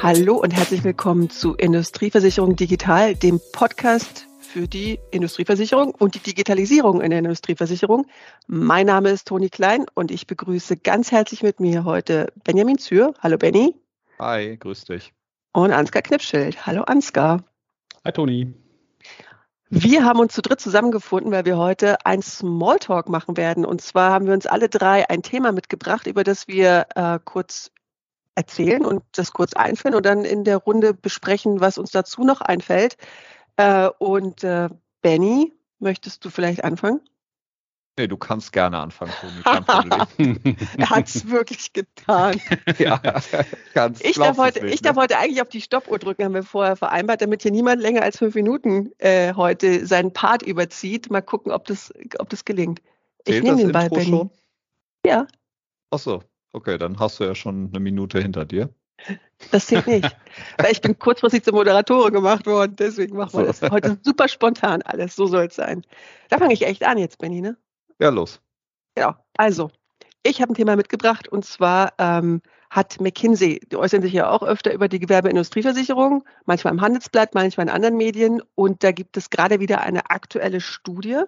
Hallo und herzlich willkommen zu Industrieversicherung Digital, dem Podcast für die Industrieversicherung und die Digitalisierung in der Industrieversicherung. Mein Name ist Toni Klein und ich begrüße ganz herzlich mit mir heute Benjamin Zür. Hallo Benny. Hi, grüß dich. Und Ansgar Knipschild. Hallo Ansgar. Hi Toni. Wir haben uns zu dritt zusammengefunden, weil wir heute ein Smalltalk machen werden. Und zwar haben wir uns alle drei ein Thema mitgebracht, über das wir äh, kurz erzählen und das kurz einführen und dann in der Runde besprechen, was uns dazu noch einfällt. Äh, und äh, Benny, möchtest du vielleicht anfangen? Nee, du kannst gerne anfangen, Toni. Er hat es wirklich getan. ja, ganz ich darf, heute, nicht, ich ne? darf heute eigentlich auf die Stoppuhr drücken, haben wir vorher vereinbart, damit hier niemand länger als fünf Minuten äh, heute seinen Part überzieht. Mal gucken, ob das, ob das gelingt. Ich nehme den Ball, Benny. Schon? Ja. Ach so, okay, dann hast du ja schon eine Minute hinter dir. Das zählt nicht. Weil ich bin kurzfristig zur Moderatorin gemacht worden, deswegen machen wir das heute super spontan alles. So soll es sein. Da fange ich echt an jetzt, Benny, ne? Ja, los. Genau. Also, ich habe ein Thema mitgebracht und zwar ähm, hat McKinsey, die äußern sich ja auch öfter über die Gewerbeindustrieversicherung, manchmal im Handelsblatt, manchmal in anderen Medien. Und da gibt es gerade wieder eine aktuelle Studie,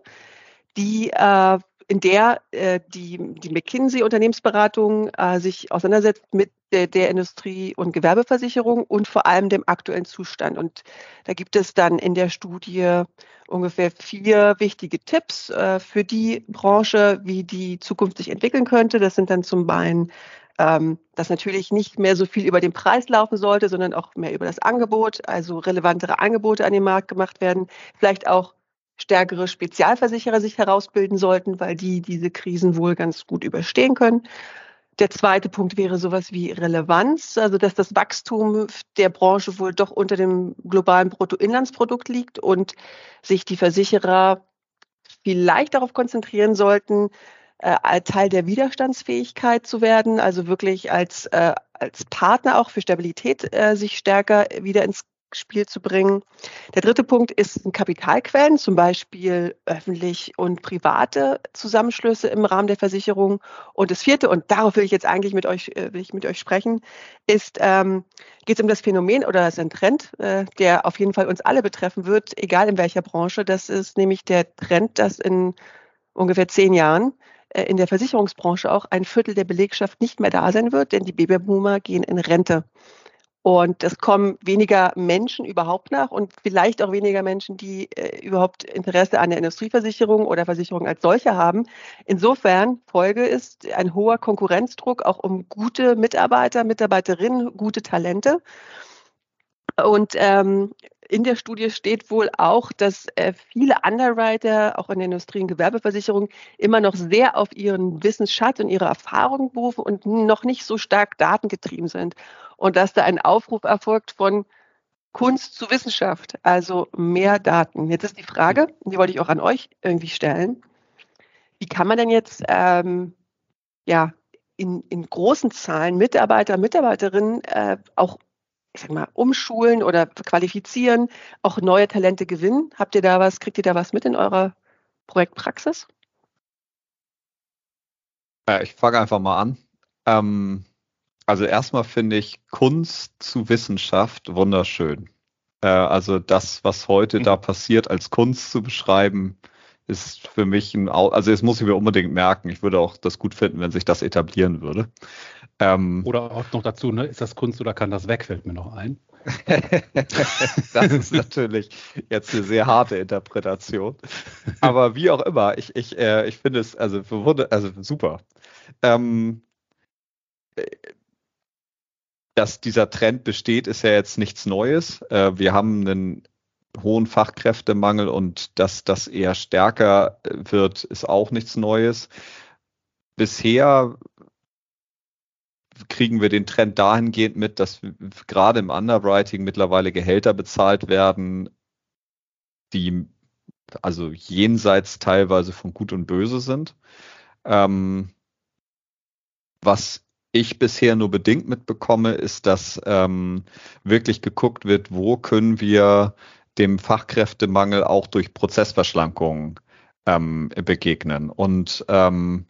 die äh, in der äh, die, die McKinsey-Unternehmensberatung äh, sich auseinandersetzt mit der, der Industrie- und Gewerbeversicherung und vor allem dem aktuellen Zustand. Und da gibt es dann in der Studie ungefähr vier wichtige Tipps äh, für die Branche, wie die Zukunft sich entwickeln könnte. Das sind dann zum einen ähm, dass natürlich nicht mehr so viel über den Preis laufen sollte, sondern auch mehr über das Angebot, also relevantere Angebote an den Markt gemacht werden. Vielleicht auch stärkere Spezialversicherer sich herausbilden sollten, weil die diese Krisen wohl ganz gut überstehen können. Der zweite Punkt wäre sowas wie Relevanz, also dass das Wachstum der Branche wohl doch unter dem globalen Bruttoinlandsprodukt liegt und sich die Versicherer vielleicht darauf konzentrieren sollten, äh, Teil der Widerstandsfähigkeit zu werden, also wirklich als, äh, als Partner auch für Stabilität äh, sich stärker wieder ins Spiel zu bringen. Der dritte Punkt ist Kapitalquellen, zum Beispiel öffentlich und private Zusammenschlüsse im Rahmen der Versicherung. Und das vierte, und darauf will ich jetzt eigentlich mit euch, äh, will ich mit euch sprechen, ist, ähm, geht es um das Phänomen oder das ist ein Trend, äh, der auf jeden Fall uns alle betreffen wird, egal in welcher Branche. Das ist nämlich der Trend, dass in ungefähr zehn Jahren äh, in der Versicherungsbranche auch ein Viertel der Belegschaft nicht mehr da sein wird, denn die Babyboomer gehen in Rente. Und es kommen weniger Menschen überhaupt nach und vielleicht auch weniger Menschen, die äh, überhaupt Interesse an der Industrieversicherung oder Versicherung als solche haben. Insofern Folge ist ein hoher Konkurrenzdruck auch um gute Mitarbeiter, Mitarbeiterinnen, gute Talente. Und ähm, in der Studie steht wohl auch, dass äh, viele Underwriter, auch in der Industrie- und Gewerbeversicherung, immer noch sehr auf ihren Wissensschatz und ihre Erfahrung berufen und noch nicht so stark datengetrieben sind. Und dass da ein Aufruf erfolgt von Kunst zu Wissenschaft, also mehr Daten. Jetzt ist die Frage, die wollte ich auch an euch irgendwie stellen. Wie kann man denn jetzt ähm, ja, in, in großen Zahlen Mitarbeiter, Mitarbeiterinnen äh, auch ich sag mal, umschulen oder qualifizieren, auch neue Talente gewinnen? Habt ihr da was, kriegt ihr da was mit in eurer Projektpraxis? Ja, ich fange einfach mal an. Ähm, also erstmal finde ich Kunst zu Wissenschaft wunderschön. Äh, also das, was heute mhm. da passiert, als Kunst zu beschreiben, ist für mich ein, also das muss ich mir unbedingt merken. Ich würde auch das gut finden, wenn sich das etablieren würde. Ähm, oder auch noch dazu, ne, ist das Kunst oder kann das weg, fällt mir noch ein. das ist natürlich jetzt eine sehr harte Interpretation. Aber wie auch immer, ich, ich, äh, ich finde es also, also super. Ähm, dass dieser Trend besteht, ist ja jetzt nichts Neues. Äh, wir haben einen hohen Fachkräftemangel und dass das eher stärker wird, ist auch nichts Neues. Bisher kriegen wir den Trend dahingehend mit, dass gerade im Underwriting mittlerweile Gehälter bezahlt werden, die also jenseits teilweise von Gut und Böse sind. Ähm, was ich bisher nur bedingt mitbekomme, ist, dass ähm, wirklich geguckt wird, wo können wir dem Fachkräftemangel auch durch Prozessverschlankungen ähm, begegnen. Und ähm,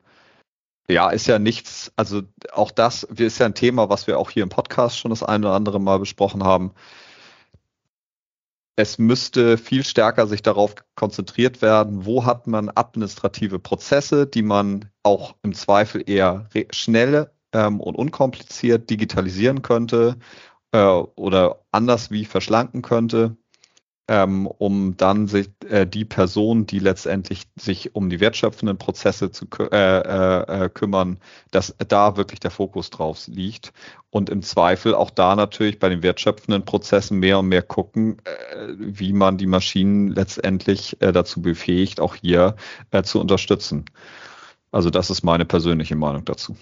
Ja, ist ja nichts, also auch das ist ja ein Thema, was wir auch hier im Podcast schon das eine oder andere Mal besprochen haben. Es müsste viel stärker sich darauf konzentriert werden, wo hat man administrative Prozesse, die man auch im Zweifel eher schnell ähm, und unkompliziert digitalisieren könnte äh, oder anders wie verschlanken könnte ähm, um dann sich äh, die Person, die letztendlich sich um die wertschöpfenden Prozesse zu äh, äh, äh, kümmern, dass da wirklich der Fokus drauf liegt und im Zweifel auch da natürlich bei den wertschöpfenden Prozessen mehr und mehr gucken, äh, wie man die Maschinen letztendlich dazu befähigt, auch hier zu unterstützen. Also das ist meine persönliche Meinung dazu.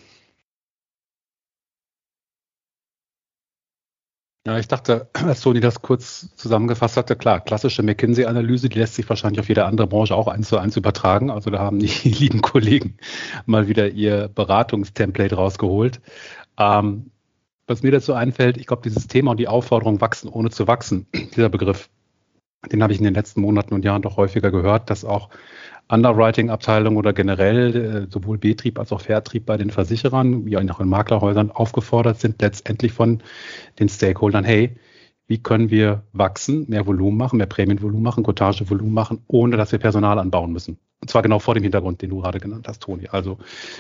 Ja, ich dachte, als Toni das kurz zusammengefasst hatte, klar, klassische McKinsey-Analyse, die lässt sich wahrscheinlich auf jede andere Branche auch eins zu eins übertragen. Also da haben die lieben Kollegen mal wieder ihr Beratungstemplate rausgeholt. Ähm, was mir dazu einfällt, ich glaube, dieses Thema und die Aufforderung wachsen ohne zu wachsen, dieser Begriff, den habe ich in den letzten Monaten und Jahren doch häufiger gehört, dass auch Underwriting-Abteilung oder generell äh, sowohl Betrieb als auch Vertrieb bei den Versicherern, wie auch in Maklerhäusern aufgefordert sind, letztendlich von den Stakeholdern, hey, wie können wir wachsen, mehr Volumen machen, mehr Prämienvolumen machen, Cottagevolumen machen, ohne dass wir Personal anbauen müssen. Und zwar genau vor dem Hintergrund, den du gerade genannt hast, Toni. Also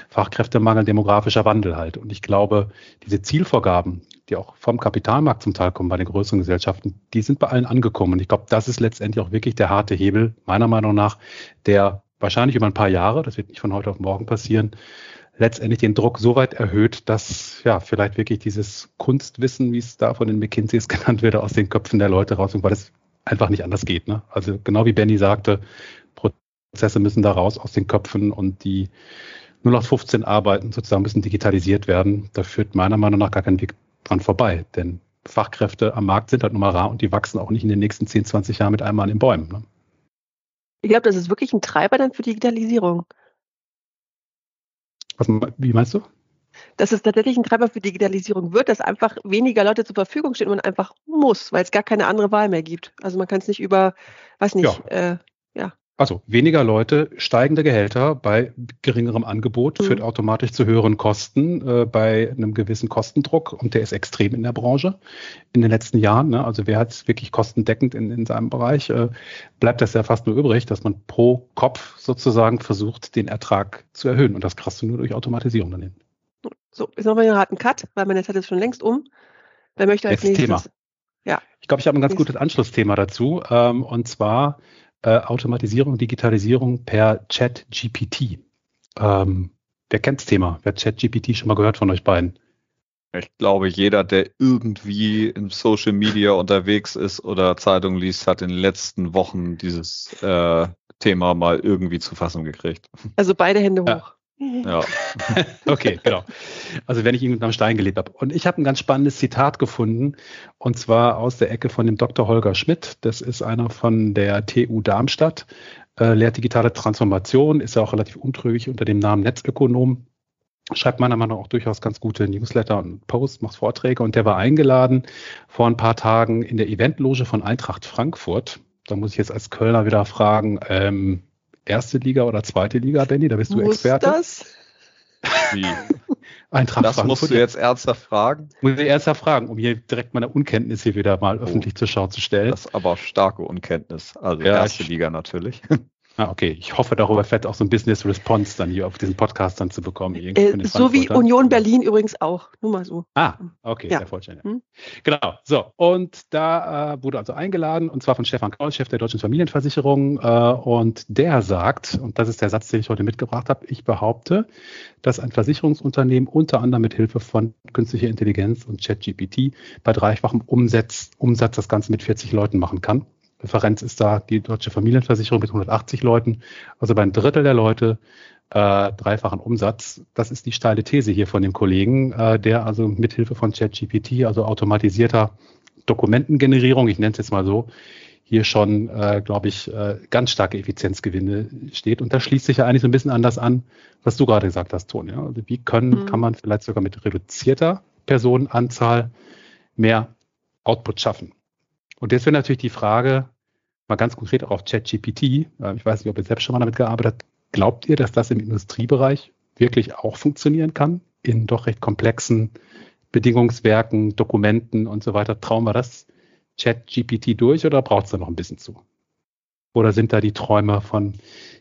Fachkräftemangel, demografischer Wandel halt. Und ich glaube, diese Zielvorgaben, die auch vom Kapitalmarkt zum Teil kommen bei den größeren Gesellschaften, die sind bei allen angekommen. Und ich glaube, das ist letztendlich auch wirklich der harte Hebel, meiner Meinung nach, der wahrscheinlich über ein paar Jahre, das wird nicht von heute auf morgen passieren, letztendlich den Druck so weit erhöht, dass ja vielleicht wirklich dieses Kunstwissen, wie es da von den McKinseys genannt wird, aus den Köpfen der Leute rauskommt, weil es einfach nicht anders geht. Ne? Also genau wie Benny sagte, Prozesse müssen da raus aus den Köpfen und die 0815 Arbeiten sozusagen müssen digitalisiert werden. Da führt meiner Meinung nach gar kein Weg dran vorbei, denn Fachkräfte am Markt sind halt nun mal rar und die wachsen auch nicht in den nächsten 10, 20 Jahren mit einmal an den Bäumen. Ne? Ich glaube, das ist wirklich ein Treiber dann für Digitalisierung. Was, wie meinst du? Dass es tatsächlich ein Treiber für Digitalisierung wird, dass einfach weniger Leute zur Verfügung stehen und man einfach muss, weil es gar keine andere Wahl mehr gibt. Also man kann es nicht über, weiß nicht, ja. Äh, ja. Also weniger Leute, steigende Gehälter bei geringerem Angebot mhm. führt automatisch zu höheren Kosten äh, bei einem gewissen Kostendruck und der ist extrem in der Branche in den letzten Jahren. Ne? Also wer hat es wirklich kostendeckend in, in seinem Bereich, äh, bleibt das ja fast nur übrig, dass man pro Kopf sozusagen versucht, den Ertrag zu erhöhen und das kriegst du nur durch Automatisierung dann hin. So, jetzt machen wir gerade einen Cut, weil meine Zeit ist schon längst um. Wer möchte als nächstes? Thema. Ja. Ich glaube, ich habe ein ganz gutes Anschlussthema dazu ähm, und zwar äh, Automatisierung, Digitalisierung per Chat-GPT. Ähm, wer kennt das Thema? Wer hat Chat-GPT schon mal gehört von euch beiden? Ich glaube, jeder, der irgendwie in Social Media unterwegs ist oder Zeitung liest, hat in den letzten Wochen dieses äh, Thema mal irgendwie zu fassen gekriegt. Also beide Hände hoch. Ja. Ja. okay, genau. Also wenn ich ihn am Stein gelebt habe. Und ich habe ein ganz spannendes Zitat gefunden, und zwar aus der Ecke von dem Dr. Holger Schmidt. Das ist einer von der TU Darmstadt, äh, lehrt digitale Transformation, ist ja auch relativ untrügig unter dem Namen Netzökonom. Schreibt meiner Meinung nach auch durchaus ganz gute Newsletter und Posts, macht Vorträge und der war eingeladen vor ein paar Tagen in der Eventloge von Eintracht Frankfurt. Da muss ich jetzt als Kölner wieder fragen, ähm, erste Liga oder zweite Liga, Benny? Da bist du Muss Experte. das? Wie? Eintracht das Frankfurt. musst du jetzt ernsthaft fragen? Muss ich ernsthaft fragen, um hier direkt meine Unkenntnis hier wieder mal oh. öffentlich zur Schau zu stellen. Das ist aber starke Unkenntnis. Also ja, erste Liga natürlich. Ah, okay. Ich hoffe, darüber fährt auch so ein Business Response dann hier auf diesen Podcast dann zu bekommen. Äh, so wie Union Berlin übrigens auch. Nur mal so. Ah, okay, ja. sehr vollständig. Hm? Genau. So, und da äh, wurde also eingeladen, und zwar von Stefan Kraus, Chef der Deutschen Familienversicherung. Äh, und der sagt, und das ist der Satz, den ich heute mitgebracht habe, ich behaupte, dass ein Versicherungsunternehmen unter anderem mit Hilfe von künstlicher Intelligenz und ChatGPT bei dreifachem Umsatz, Umsatz das Ganze mit 40 Leuten machen kann. Referenz ist da die deutsche Familienversicherung mit 180 Leuten, also bei ein Drittel der Leute äh, dreifachen Umsatz. Das ist die steile These hier von dem Kollegen, äh, der also mithilfe von ChatGPT, also automatisierter Dokumentengenerierung, ich nenne es jetzt mal so, hier schon, äh, glaube ich, äh, ganz starke Effizienzgewinne steht. Und da schließt sich ja eigentlich so ein bisschen anders an, was du gerade gesagt hast, Toni. Ja? Also wie können, mhm. kann man vielleicht sogar mit reduzierter Personenanzahl mehr Output schaffen? Und jetzt wäre natürlich die Frage, mal ganz konkret auch auf ChatGPT, äh, ich weiß nicht, ob ihr selbst schon mal damit gearbeitet habt, glaubt ihr, dass das im Industriebereich wirklich auch funktionieren kann in doch recht komplexen Bedingungswerken, Dokumenten und so weiter. Trauen wir das Chat-GPT durch oder braucht es da noch ein bisschen zu? Oder sind da die Träume von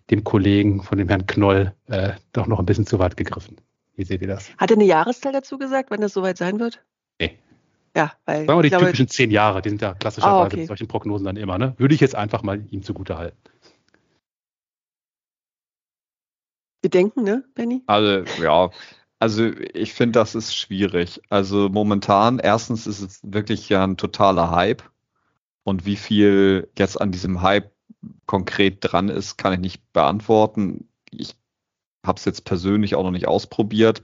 dem Kollegen, von dem Herrn Knoll, äh, doch noch ein bisschen zu weit gegriffen? Wie seht ihr das? Hat er eine Jahreszahl dazu gesagt, wann das soweit sein wird? Ja, weil. Sagen wir die glaube, typischen zehn Jahre, die sind ja klassischerweise ah, okay. mit solchen Prognosen dann immer, ne? Würde ich jetzt einfach mal ihm zugute halten. Bedenken, ne, Benny? Also, ja. Also ich finde, das ist schwierig. Also momentan, erstens ist es wirklich ja ein totaler Hype. Und wie viel jetzt an diesem Hype konkret dran ist, kann ich nicht beantworten. Ich habe es jetzt persönlich auch noch nicht ausprobiert.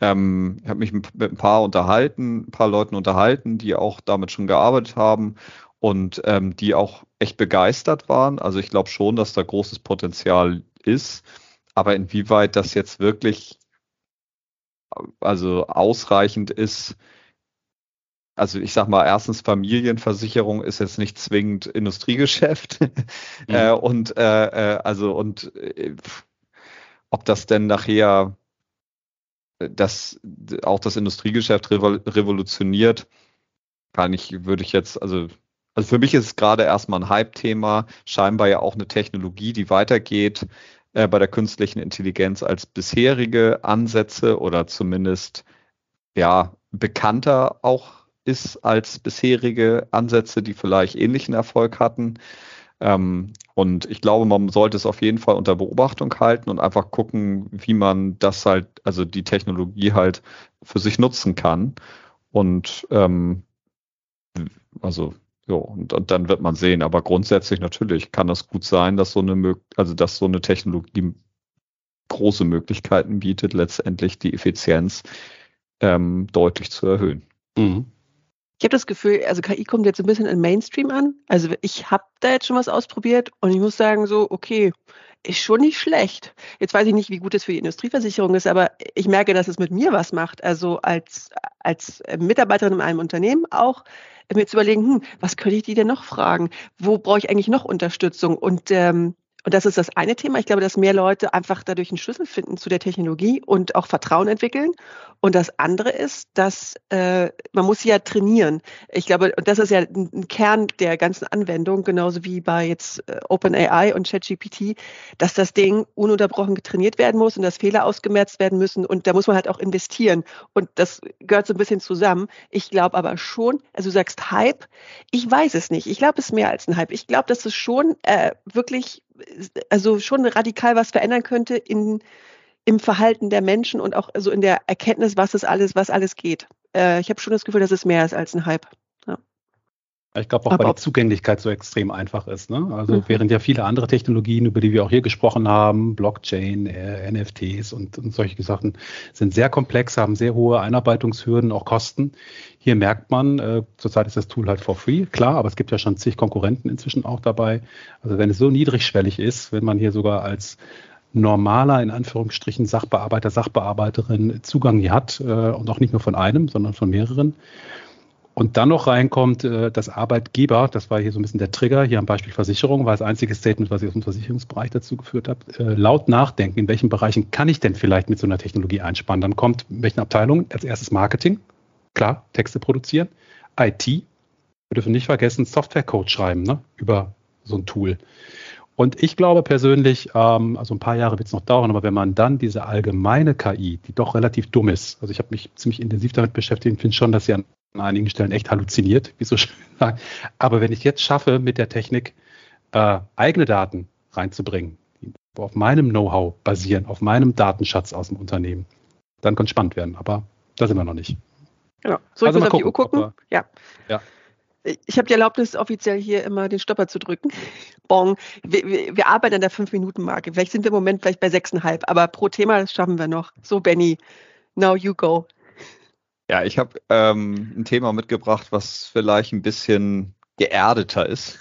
Ähm, ich habe mich mit ein paar unterhalten, ein paar Leuten unterhalten, die auch damit schon gearbeitet haben und ähm, die auch echt begeistert waren. Also ich glaube schon, dass da großes Potenzial ist. Aber inwieweit das jetzt wirklich also ausreichend ist, also ich sag mal, erstens Familienversicherung ist jetzt nicht zwingend Industriegeschäft. Mhm. äh, und äh, äh also und äh, ob das denn nachher das auch das Industriegeschäft revolutioniert, kann ich, würde ich jetzt, also, also für mich ist es gerade erstmal ein Hype-Thema, scheinbar ja auch eine Technologie, die weitergeht äh, bei der künstlichen Intelligenz als bisherige Ansätze oder zumindest ja bekannter auch ist als bisherige Ansätze, die vielleicht ähnlichen Erfolg hatten. Ähm, und ich glaube, man sollte es auf jeden Fall unter Beobachtung halten und einfach gucken, wie man das halt, also die Technologie halt für sich nutzen kann. Und ähm, also ja, und, und, dann wird man sehen. Aber grundsätzlich natürlich kann das gut sein, dass so eine also dass so eine Technologie große Möglichkeiten bietet, letztendlich die Effizienz ähm, deutlich zu erhöhen. Mhm. Ich habe das Gefühl, also KI kommt jetzt ein bisschen in Mainstream an. Also ich habe da jetzt schon was ausprobiert und ich muss sagen, so, okay, ist schon nicht schlecht. Jetzt weiß ich nicht, wie gut es für die Industrieversicherung ist, aber ich merke, dass es mit mir was macht. Also als, als Mitarbeiterin in einem Unternehmen auch, mir zu überlegen, hm, was könnte ich die denn noch fragen? Wo brauche ich eigentlich noch Unterstützung? Und ähm, und das ist das eine Thema. Ich glaube, dass mehr Leute einfach dadurch einen Schlüssel finden zu der Technologie und auch Vertrauen entwickeln. Und das andere ist, dass äh, man muss ja trainieren. Ich glaube, und das ist ja ein Kern der ganzen Anwendung, genauso wie bei jetzt äh, OpenAI und ChatGPT, dass das Ding ununterbrochen getrainiert werden muss und dass Fehler ausgemerzt werden müssen. Und da muss man halt auch investieren. Und das gehört so ein bisschen zusammen. Ich glaube aber schon, also du sagst Hype, ich weiß es nicht. Ich glaube, es ist mehr als ein Hype. Ich glaube, dass es schon äh, wirklich also schon radikal was verändern könnte in, im Verhalten der Menschen und auch so in der Erkenntnis, was es alles, was alles geht. Äh, ich habe schon das Gefühl, dass es mehr ist als ein Hype. Ich glaube auch, Aber weil die Zugänglichkeit so extrem einfach ist. Ne? Also mhm. während ja viele andere Technologien, über die wir auch hier gesprochen haben, Blockchain, äh, NFTs und, und solche Sachen, sind sehr komplex, haben sehr hohe Einarbeitungshürden, auch Kosten. Hier merkt man, äh, zurzeit ist das Tool halt for free, klar, aber es gibt ja schon zig Konkurrenten inzwischen auch dabei. Also wenn es so niedrigschwellig ist, wenn man hier sogar als normaler, in Anführungsstrichen, Sachbearbeiter, Sachbearbeiterin Zugang hier hat äh, und auch nicht nur von einem, sondern von mehreren, und dann noch reinkommt, äh, dass Arbeitgeber, das war hier so ein bisschen der Trigger, hier am Beispiel Versicherung, war das einzige Statement, was ich aus dem Versicherungsbereich dazu geführt habe, äh, laut nachdenken, in welchen Bereichen kann ich denn vielleicht mit so einer Technologie einspannen. Dann kommt, in welchen Abteilungen? Als erstes Marketing, klar, Texte produzieren, IT, wir dürfen nicht vergessen, Softwarecode schreiben ne, über so ein Tool. Und ich glaube persönlich, ähm, also ein paar Jahre wird es noch dauern, aber wenn man dann diese allgemeine KI, die doch relativ dumm ist, also ich habe mich ziemlich intensiv damit beschäftigt finde schon, dass sie an an einigen Stellen echt halluziniert, wie so schön sagt. Aber wenn ich jetzt schaffe, mit der Technik äh, eigene Daten reinzubringen, die auf meinem Know-how basieren, auf meinem Datenschatz aus dem Unternehmen, dann kann es spannend werden. Aber da sind wir noch nicht. Genau. So, ich also muss auf die Uhr gucken. Wir, ja. ja. Ich habe die Erlaubnis, offiziell hier immer den Stopper zu drücken. Bon. Wir, wir, wir arbeiten an der 5-Minuten-Marke. Vielleicht sind wir im Moment vielleicht bei 6,5, aber pro Thema schaffen wir noch. So, Benny, now you go. Ja, ich habe ähm, ein Thema mitgebracht, was vielleicht ein bisschen geerdeter ist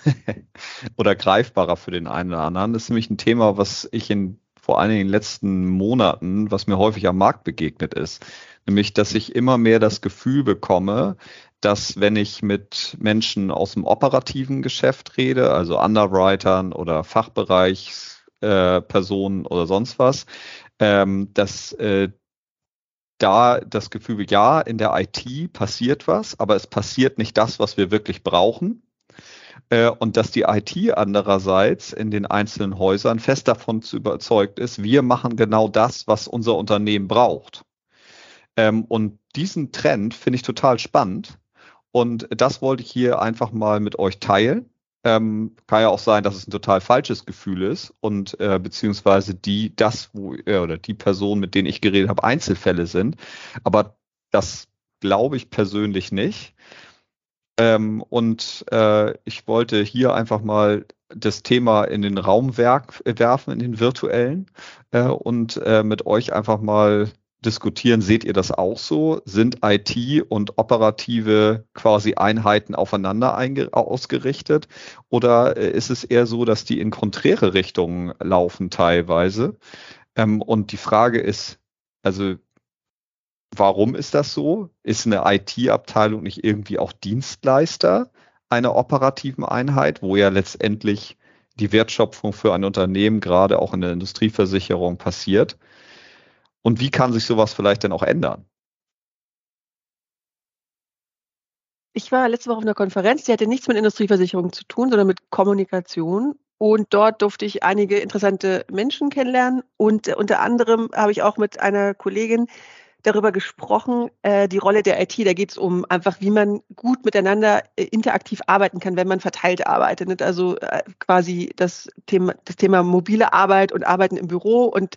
oder greifbarer für den einen oder anderen. Das ist nämlich ein Thema, was ich in vor allen Dingen in den letzten Monaten, was mir häufig am Markt begegnet ist. Nämlich, dass ich immer mehr das Gefühl bekomme, dass wenn ich mit Menschen aus dem operativen Geschäft rede, also Underwritern oder Fachbereichspersonen äh, oder sonst was, ähm, dass äh, da das Gefühl, ja, in der IT passiert was, aber es passiert nicht das, was wir wirklich brauchen. Äh, und dass die IT andererseits in den einzelnen Häusern fest davon zu überzeugt ist, wir machen genau das, was unser Unternehmen braucht. Ähm, und diesen Trend finde ich total spannend. Und das wollte ich hier einfach mal mit euch teilen. Ähm, kann ja auch sein, dass es ein total falsches Gefühl ist und äh, beziehungsweise die, das, wo, äh, oder die Personen, mit denen ich geredet habe, Einzelfälle sind. Aber das glaube ich persönlich nicht. Ähm, und äh, ich wollte hier einfach mal das Thema in den Raum werfen, in den virtuellen, äh, und äh, mit euch einfach mal diskutieren, seht ihr das auch so? Sind IT und operative quasi Einheiten aufeinander ausgerichtet? Oder äh, ist es eher so, dass die in konträre Richtungen laufen teilweise? Ähm, und die Frage ist, also warum ist das so? Ist eine IT-Abteilung nicht irgendwie auch Dienstleister einer operativen Einheit, wo ja letztendlich die Wertschöpfung für ein Unternehmen gerade auch in der Industrieversicherung passiert? Und wie kann sich sowas vielleicht denn auch ändern? Ich war letzte Woche auf einer Konferenz, die hatte nichts mit Industrieversicherung zu tun, sondern mit Kommunikation. Und dort durfte ich einige interessante Menschen kennenlernen. Und unter anderem habe ich auch mit einer Kollegin darüber gesprochen, äh, die Rolle der IT. Da geht es um einfach, wie man gut miteinander äh, interaktiv arbeiten kann, wenn man verteilt arbeitet. Also äh, quasi das Thema, das Thema mobile Arbeit und Arbeiten im Büro und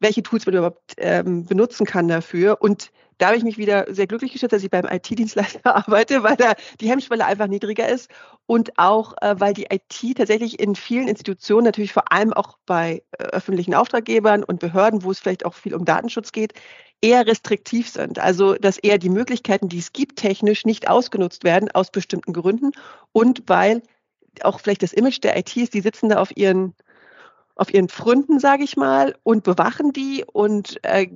welche Tools man überhaupt ähm, benutzen kann dafür. Und da habe ich mich wieder sehr glücklich gestellt, dass ich beim IT-Dienstleister arbeite, weil da die Hemmschwelle einfach niedriger ist und auch, äh, weil die IT tatsächlich in vielen Institutionen, natürlich vor allem auch bei äh, öffentlichen Auftraggebern und Behörden, wo es vielleicht auch viel um Datenschutz geht, eher restriktiv sind. Also, dass eher die Möglichkeiten, die es gibt, technisch nicht ausgenutzt werden aus bestimmten Gründen und weil auch vielleicht das Image der ITs, die sitzen da auf ihren auf ihren Fründen, sage ich mal, und bewachen die und äh,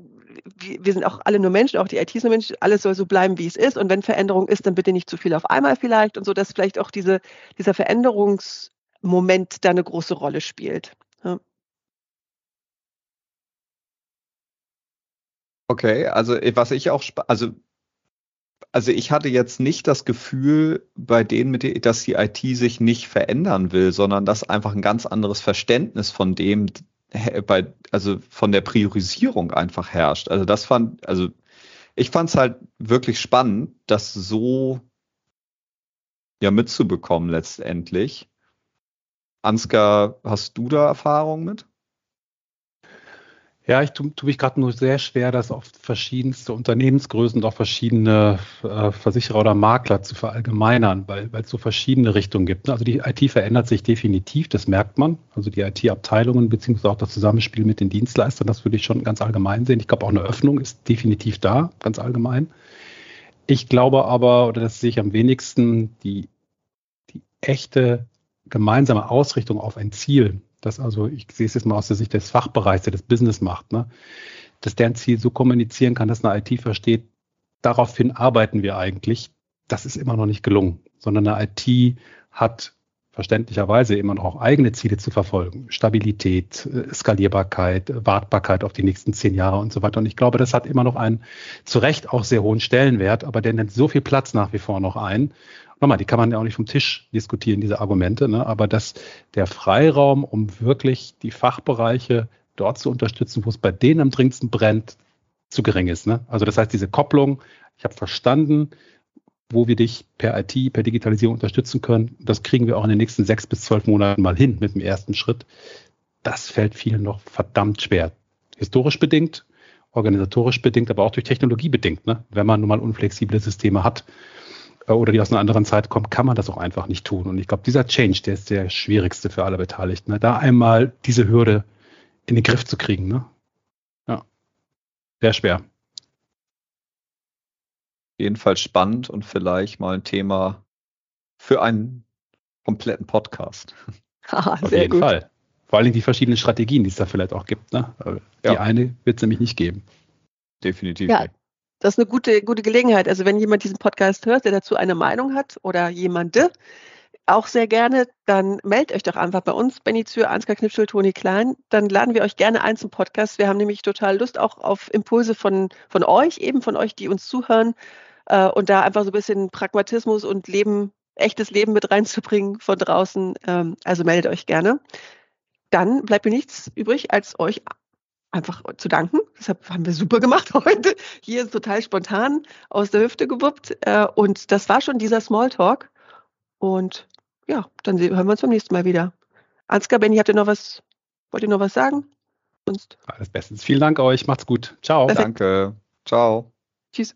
wir sind auch alle nur Menschen, auch die IT sind Menschen, alles soll so bleiben, wie es ist. Und wenn Veränderung ist, dann bitte nicht zu viel auf einmal vielleicht und so, dass vielleicht auch diese, dieser Veränderungsmoment da eine große Rolle spielt. Ja. Okay, also äh, was ich auch, also also ich hatte jetzt nicht das Gefühl bei denen, mit dass die IT sich nicht verändern will, sondern dass einfach ein ganz anderes Verständnis von dem, bei, also von der Priorisierung einfach herrscht. Also das fand, also ich fand es halt wirklich spannend, das so ja mitzubekommen letztendlich. Ansgar, hast du da Erfahrung mit? Ja, ich tue tu mich gerade nur sehr schwer, das auf verschiedenste Unternehmensgrößen und auch verschiedene äh, Versicherer oder Makler zu verallgemeinern, weil es so verschiedene Richtungen gibt. Also die IT verändert sich definitiv, das merkt man. Also die IT-Abteilungen beziehungsweise auch das Zusammenspiel mit den Dienstleistern, das würde ich schon ganz allgemein sehen. Ich glaube, auch eine Öffnung ist definitiv da, ganz allgemein. Ich glaube aber, oder das sehe ich am wenigsten, die, die echte gemeinsame Ausrichtung auf ein Ziel, dass also, ich sehe es jetzt mal aus der Sicht des Fachbereichs, der das Business macht, ne, dass deren Ziel so kommunizieren kann, dass eine IT versteht, daraufhin arbeiten wir eigentlich. Das ist immer noch nicht gelungen, sondern eine IT hat verständlicherweise immer noch auch eigene Ziele zu verfolgen. Stabilität, äh, Skalierbarkeit, Wartbarkeit auf die nächsten zehn Jahre und so weiter. Und ich glaube, das hat immer noch einen zu Recht auch sehr hohen Stellenwert, aber der nimmt so viel Platz nach wie vor noch ein nochmal, die kann man ja auch nicht vom Tisch diskutieren, diese Argumente, ne? aber dass der Freiraum, um wirklich die Fachbereiche dort zu unterstützen, wo es bei denen am dringendsten brennt, zu gering ist. Ne? Also das heißt, diese Kopplung, ich habe verstanden, wo wir dich per IT, per Digitalisierung unterstützen können. Das kriegen wir auch in den nächsten sechs bis zwölf Monaten mal hin mit dem ersten Schritt. Das fällt vielen noch verdammt schwer. Historisch bedingt, organisatorisch bedingt, aber auch durch Technologie bedingt, ne? wenn man nun mal unflexible Systeme hat. Oder die aus einer anderen Zeit kommen, kann man das auch einfach nicht tun. Und ich glaube, dieser Change, der ist der schwierigste für alle Beteiligten. Ne? Da einmal diese Hürde in den Griff zu kriegen. Ne? Ja, sehr schwer. Jedenfalls spannend und vielleicht mal ein Thema für einen kompletten Podcast. Auf jeden gut. Fall. Vor allem die verschiedenen Strategien, die es da vielleicht auch gibt. Ne? Die ja. eine wird es nämlich nicht geben. Definitiv. Ja, das ist eine gute, gute Gelegenheit. Also wenn jemand diesen Podcast hört, der dazu eine Meinung hat oder jemande, auch sehr gerne, dann meldet euch doch einfach bei uns, Benny Zür, Ansgar Knipschel, Toni Klein. Dann laden wir euch gerne ein zum Podcast. Wir haben nämlich total Lust auch auf Impulse von, von euch, eben von euch, die uns zuhören äh, und da einfach so ein bisschen Pragmatismus und Leben, echtes Leben mit reinzubringen von draußen. Ähm, also meldet euch gerne. Dann bleibt mir nichts übrig, als euch einfach zu danken. Deshalb haben wir super gemacht heute. Hier ist total spontan aus der Hüfte gewuppt. Äh, und das war schon dieser Smalltalk. Und ja, dann hören wir uns beim nächsten Mal wieder. Ansgar, Benny, habt ihr noch was, wollt ihr noch was sagen? Sonst? Alles bestens. Vielen Dank euch. Macht's gut. Ciao. Perfekt. Danke. Ciao. Tschüss.